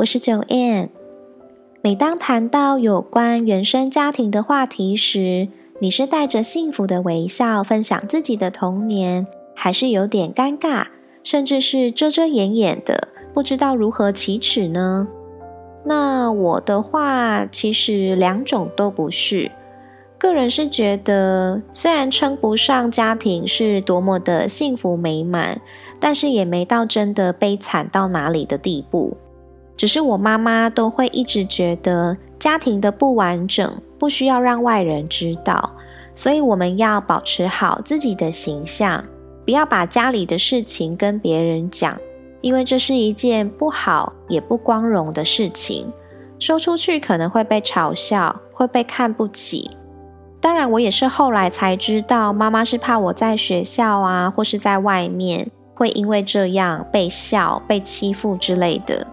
我是九 N。每当谈到有关原生家庭的话题时，你是带着幸福的微笑分享自己的童年，还是有点尴尬，甚至是遮遮掩掩的，不知道如何启齿呢？那我的话，其实两种都不是。个人是觉得，虽然称不上家庭是多么的幸福美满，但是也没到真的悲惨到哪里的地步。只是我妈妈都会一直觉得家庭的不完整不需要让外人知道，所以我们要保持好自己的形象，不要把家里的事情跟别人讲，因为这是一件不好也不光荣的事情，说出去可能会被嘲笑，会被看不起。当然，我也是后来才知道，妈妈是怕我在学校啊，或是在外面会因为这样被笑、被欺负之类的。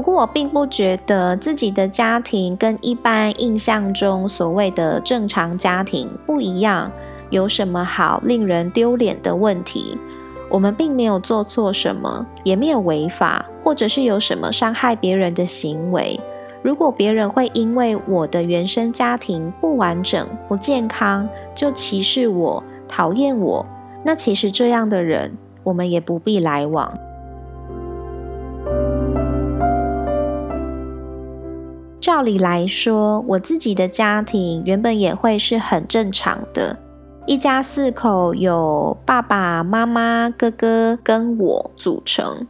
不过，我并不觉得自己的家庭跟一般印象中所谓的正常家庭不一样，有什么好令人丢脸的问题？我们并没有做错什么，也没有违法，或者是有什么伤害别人的行为。如果别人会因为我的原生家庭不完整、不健康就歧视我、讨厌我，那其实这样的人，我们也不必来往。照理来说，我自己的家庭原本也会是很正常的，一家四口，有爸爸妈妈、哥哥跟我组成。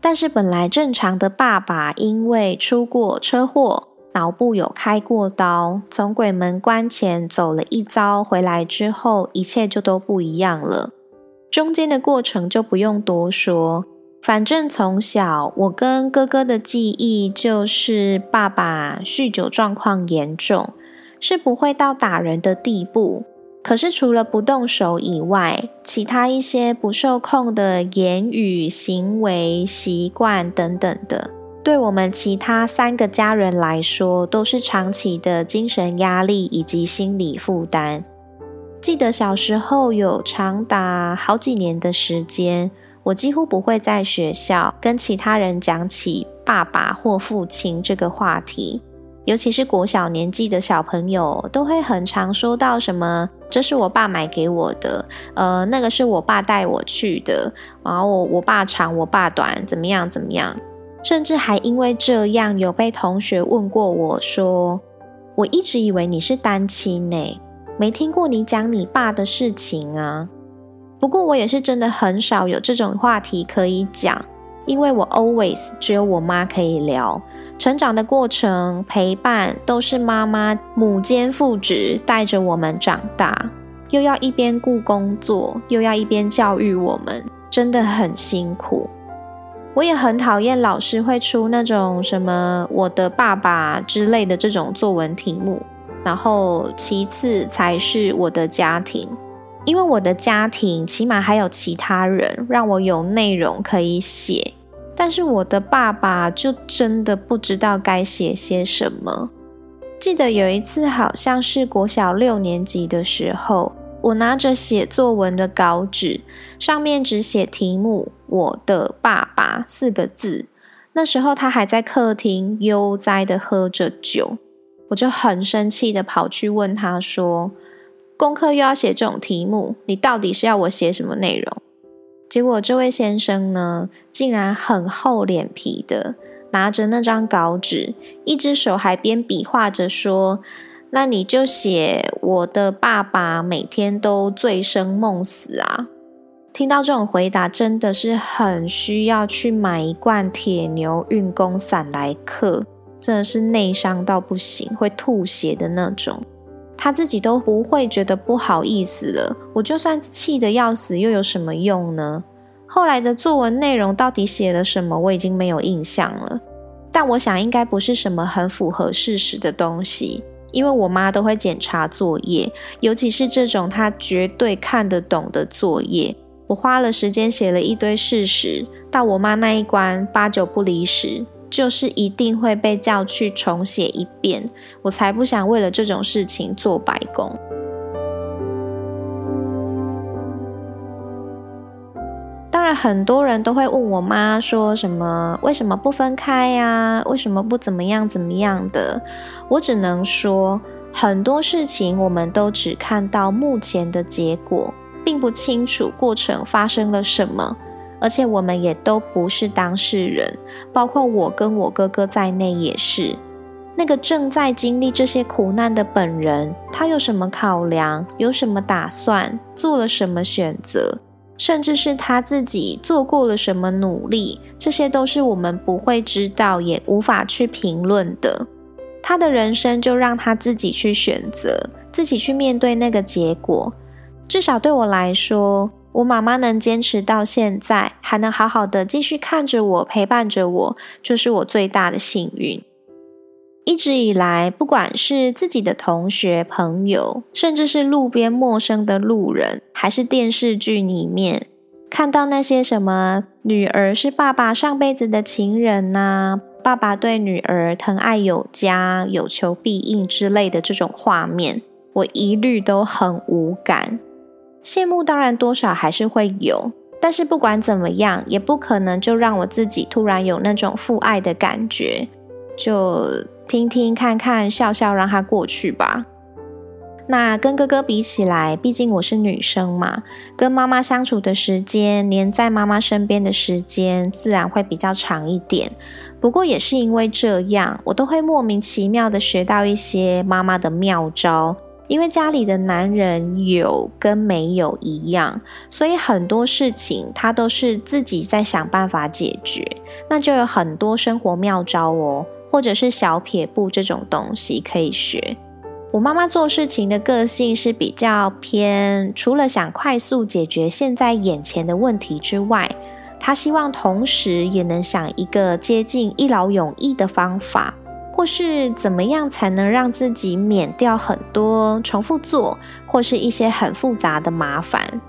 但是本来正常的爸爸因为出过车祸，脑部有开过刀，从鬼门关前走了一遭，回来之后一切就都不一样了。中间的过程就不用多说。反正从小，我跟哥哥的记忆就是爸爸酗酒状况严重，是不会到打人的地步。可是除了不动手以外，其他一些不受控的言语、行为、习惯等等的，对我们其他三个家人来说，都是长期的精神压力以及心理负担。记得小时候有长达好几年的时间。我几乎不会在学校跟其他人讲起爸爸或父亲这个话题，尤其是国小年纪的小朋友，都会很常说到什么“这是我爸买给我的”，呃，那个是我爸带我去的，然后我我爸长我爸短，怎么样怎么样，甚至还因为这样有被同学问过我说：“我一直以为你是单亲呢，没听过你讲你爸的事情啊。”不过我也是真的很少有这种话题可以讲，因为我 always 只有我妈可以聊。成长的过程陪伴都是妈妈母兼父职带着我们长大，又要一边顾工作，又要一边教育我们，真的很辛苦。我也很讨厌老师会出那种什么我的爸爸之类的这种作文题目，然后其次才是我的家庭。因为我的家庭起码还有其他人让我有内容可以写，但是我的爸爸就真的不知道该写些什么。记得有一次，好像是国小六年级的时候，我拿着写作文的稿纸，上面只写题目“我的爸爸”四个字。那时候他还在客厅悠哉的喝着酒，我就很生气的跑去问他说。功课又要写这种题目，你到底是要我写什么内容？结果这位先生呢，竟然很厚脸皮的拿着那张稿纸，一只手还边比划着说：“那你就写我的爸爸每天都醉生梦死啊！”听到这种回答，真的是很需要去买一罐铁牛运功散来嗑，真的是内伤到不行，会吐血的那种。他自己都不会觉得不好意思了。我就算气得要死，又有什么用呢？后来的作文内容到底写了什么，我已经没有印象了。但我想应该不是什么很符合事实的东西，因为我妈都会检查作业，尤其是这种她绝对看得懂的作业。我花了时间写了一堆事实，到我妈那一关八九不离十。就是一定会被叫去重写一遍，我才不想为了这种事情做白工。当然，很多人都会问我妈说什么：“为什么不分开呀？为什么不怎么样怎么样的？”我只能说，很多事情我们都只看到目前的结果，并不清楚过程发生了什么。而且我们也都不是当事人，包括我跟我哥哥在内也是。那个正在经历这些苦难的本人，他有什么考量，有什么打算，做了什么选择，甚至是他自己做过了什么努力，这些都是我们不会知道，也无法去评论的。他的人生就让他自己去选择，自己去面对那个结果。至少对我来说。我妈妈能坚持到现在，还能好好的继续看着我，陪伴着我，就是我最大的幸运。一直以来，不管是自己的同学、朋友，甚至是路边陌生的路人，还是电视剧里面看到那些什么女儿是爸爸上辈子的情人呐，爸爸对女儿疼爱有加、有求必应之类的这种画面，我一律都很无感。羡慕当然多少还是会有，但是不管怎么样，也不可能就让我自己突然有那种父爱的感觉，就听听看看笑笑让它过去吧。那跟哥哥比起来，毕竟我是女生嘛，跟妈妈相处的时间，黏在妈妈身边的时间，自然会比较长一点。不过也是因为这样，我都会莫名其妙的学到一些妈妈的妙招。因为家里的男人有跟没有一样，所以很多事情他都是自己在想办法解决。那就有很多生活妙招哦，或者是小撇步这种东西可以学。我妈妈做事情的个性是比较偏，除了想快速解决现在眼前的问题之外，她希望同时也能想一个接近一劳永逸的方法。或是怎么样才能让自己免掉很多重复做，或是一些很复杂的麻烦？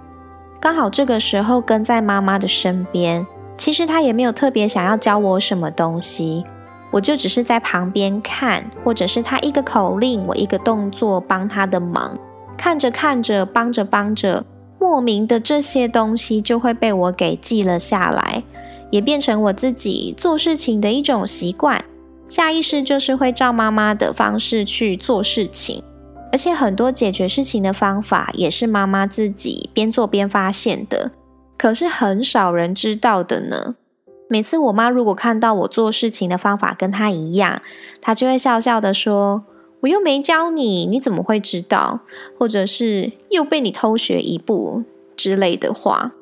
刚好这个时候跟在妈妈的身边，其实她也没有特别想要教我什么东西，我就只是在旁边看，或者是她一个口令，我一个动作帮她的忙，看着看着，帮着帮着，莫名的这些东西就会被我给记了下来，也变成我自己做事情的一种习惯。下意识就是会照妈妈的方式去做事情，而且很多解决事情的方法也是妈妈自己边做边发现的，可是很少人知道的呢。每次我妈如果看到我做事情的方法跟她一样，她就会笑笑的说：“我又没教你，你怎么会知道？”或者是又被你偷学一步之类的话。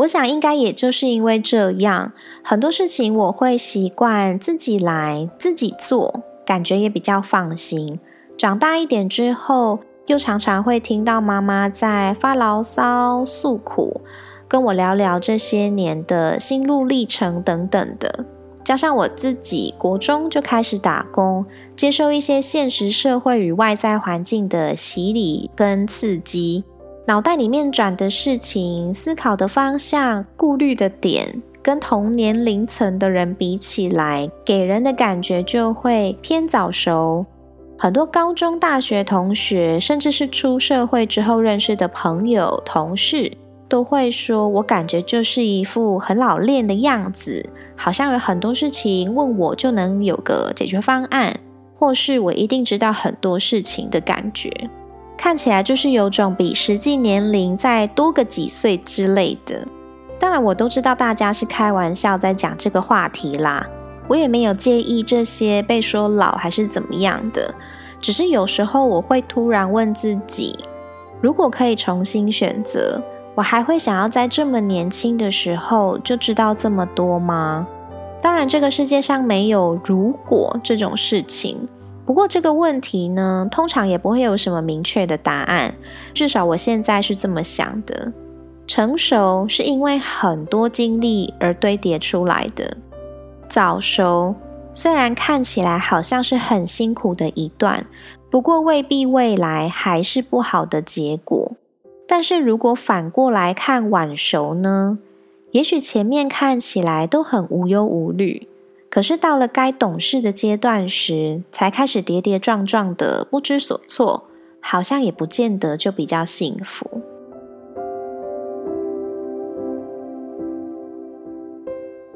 我想应该也就是因为这样，很多事情我会习惯自己来自己做，感觉也比较放心。长大一点之后，又常常会听到妈妈在发牢骚、诉苦，跟我聊聊这些年的心路历程等等的。加上我自己国中就开始打工，接受一些现实社会与外在环境的洗礼跟刺激。脑袋里面转的事情、思考的方向、顾虑的点，跟同年龄层的人比起来，给人的感觉就会偏早熟。很多高中、大学同学，甚至是出社会之后认识的朋友、同事，都会说我感觉就是一副很老练的样子，好像有很多事情问我就能有个解决方案，或是我一定知道很多事情的感觉。看起来就是有种比实际年龄再多个几岁之类的。当然，我都知道大家是开玩笑在讲这个话题啦，我也没有介意这些被说老还是怎么样的。只是有时候我会突然问自己：如果可以重新选择，我还会想要在这么年轻的时候就知道这么多吗？当然，这个世界上没有如果这种事情。不过这个问题呢，通常也不会有什么明确的答案。至少我现在是这么想的。成熟是因为很多经历而堆叠出来的。早熟虽然看起来好像是很辛苦的一段，不过未必未来还是不好的结果。但是如果反过来看晚熟呢？也许前面看起来都很无忧无虑，可是到了该懂事的阶段时，才开始跌跌撞撞的不知所措，好像也不见得就比较幸福。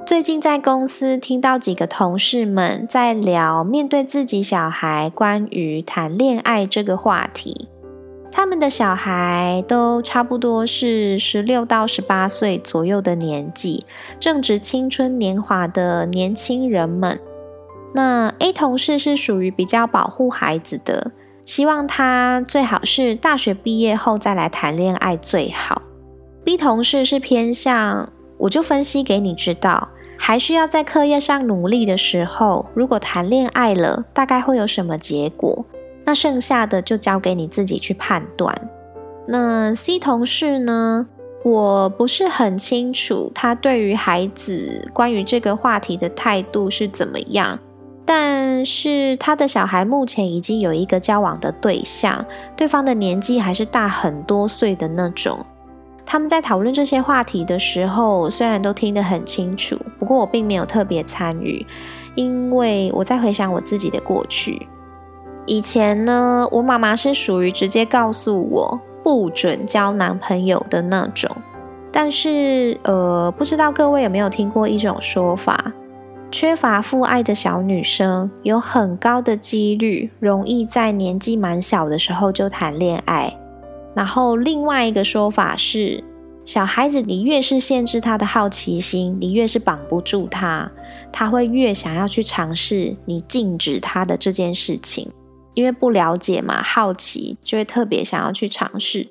最近在公司听到几个同事们在聊面对自己小孩关于谈恋爱这个话题，他们的小孩都差不多是十六到十八岁左右的年纪，正值青春年华的年轻人们。那 A 同事是属于比较保护孩子的，希望他最好是大学毕业后再来谈恋爱最好。B 同事是偏向，我就分析给你知道。还需要在课业上努力的时候，如果谈恋爱了，大概会有什么结果？那剩下的就交给你自己去判断。那 C 同事呢？我不是很清楚他对于孩子关于这个话题的态度是怎么样，但是他的小孩目前已经有一个交往的对象，对方的年纪还是大很多岁的那种。他们在讨论这些话题的时候，虽然都听得很清楚，不过我并没有特别参与，因为我在回想我自己的过去。以前呢，我妈妈是属于直接告诉我不准交男朋友的那种。但是，呃，不知道各位有没有听过一种说法：缺乏父爱的小女生有很高的几率容易在年纪蛮小的时候就谈恋爱。然后另外一个说法是，小孩子你越是限制他的好奇心，你越是绑不住他，他会越想要去尝试你禁止他的这件事情，因为不了解嘛，好奇就会特别想要去尝试。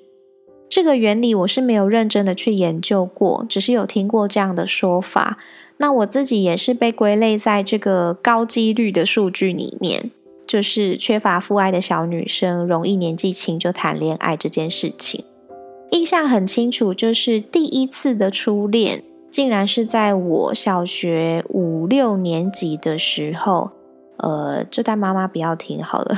这个原理我是没有认真的去研究过，只是有听过这样的说法。那我自己也是被归类在这个高几率的数据里面。就是缺乏父爱的小女生容易年纪轻就谈恋爱这件事情，印象很清楚。就是第一次的初恋，竟然是在我小学五六年级的时候。呃，这段妈妈不要听好了。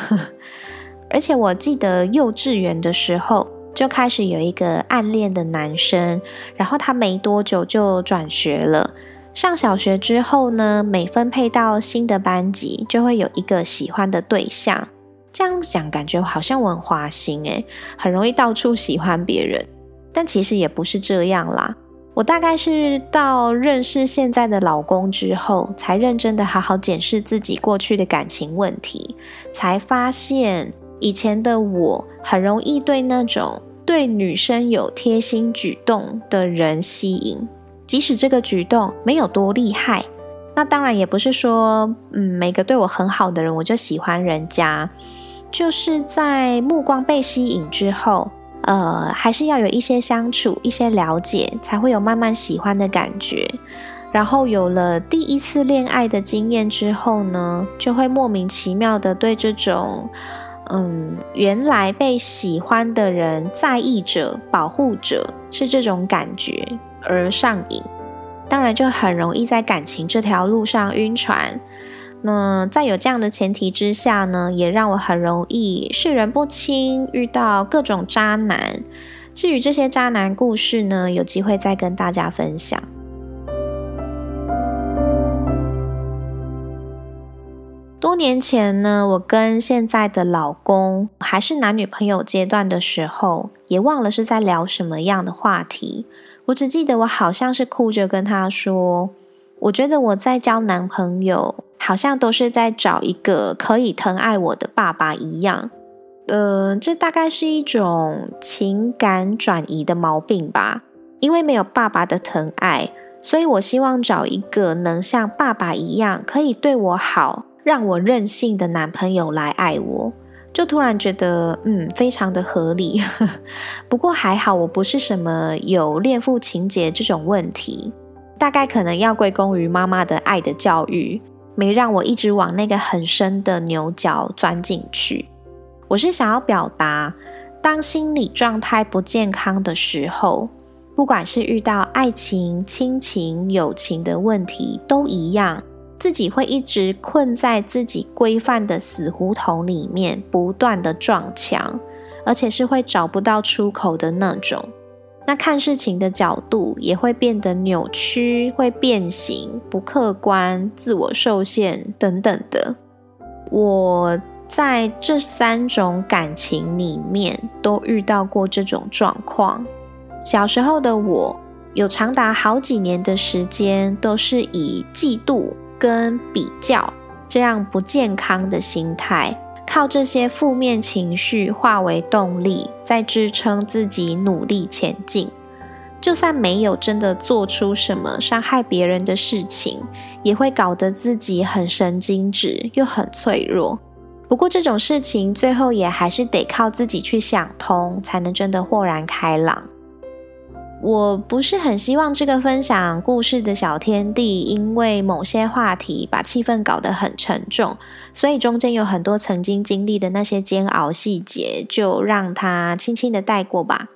而且我记得幼稚园的时候就开始有一个暗恋的男生，然后他没多久就转学了。上小学之后呢，每分配到新的班级，就会有一个喜欢的对象。这样讲感觉好像我很花心诶，很容易到处喜欢别人。但其实也不是这样啦。我大概是到认识现在的老公之后，才认真的好好检视自己过去的感情问题，才发现以前的我很容易对那种对女生有贴心举动的人吸引。即使这个举动没有多厉害，那当然也不是说，嗯，每个对我很好的人我就喜欢人家。就是在目光被吸引之后，呃，还是要有一些相处、一些了解，才会有慢慢喜欢的感觉。然后有了第一次恋爱的经验之后呢，就会莫名其妙的对这种，嗯，原来被喜欢的人在意者、保护者是这种感觉。而上瘾，当然就很容易在感情这条路上晕船。那在有这样的前提之下呢，也让我很容易视人不清，遇到各种渣男。至于这些渣男故事呢，有机会再跟大家分享。多年前呢，我跟现在的老公还是男女朋友阶段的时候，也忘了是在聊什么样的话题。我只记得我好像是哭着跟他说：“我觉得我在交男朋友，好像都是在找一个可以疼爱我的爸爸一样。”呃，这大概是一种情感转移的毛病吧。因为没有爸爸的疼爱，所以我希望找一个能像爸爸一样可以对我好。让我任性的男朋友来爱我，就突然觉得嗯，非常的合理。不过还好，我不是什么有恋父情节这种问题。大概可能要归功于妈妈的爱的教育，没让我一直往那个很深的牛角钻进去。我是想要表达，当心理状态不健康的时候，不管是遇到爱情、亲情、友情的问题，都一样。自己会一直困在自己规范的死胡同里面，不断的撞墙，而且是会找不到出口的那种。那看事情的角度也会变得扭曲，会变形，不客观，自我受限等等的。我在这三种感情里面都遇到过这种状况。小时候的我，有长达好几年的时间都是以嫉妒。跟比较这样不健康的心态，靠这些负面情绪化为动力，在支撑自己努力前进。就算没有真的做出什么伤害别人的事情，也会搞得自己很神经质又很脆弱。不过这种事情最后也还是得靠自己去想通，才能真的豁然开朗。我不是很希望这个分享故事的小天地，因为某些话题把气氛搞得很沉重，所以中间有很多曾经经历的那些煎熬细节，就让它轻轻的带过吧。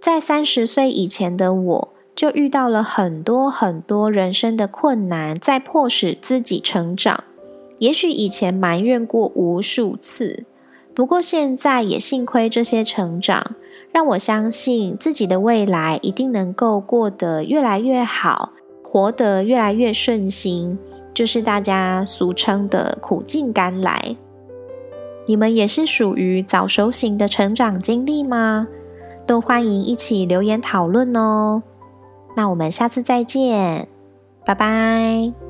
在三十岁以前的我，就遇到了很多很多人生的困难，在迫使自己成长。也许以前埋怨过无数次。不过现在也幸亏这些成长，让我相信自己的未来一定能够过得越来越好，活得越来越顺心，就是大家俗称的苦尽甘来。你们也是属于早熟型的成长经历吗？都欢迎一起留言讨论哦。那我们下次再见，拜拜。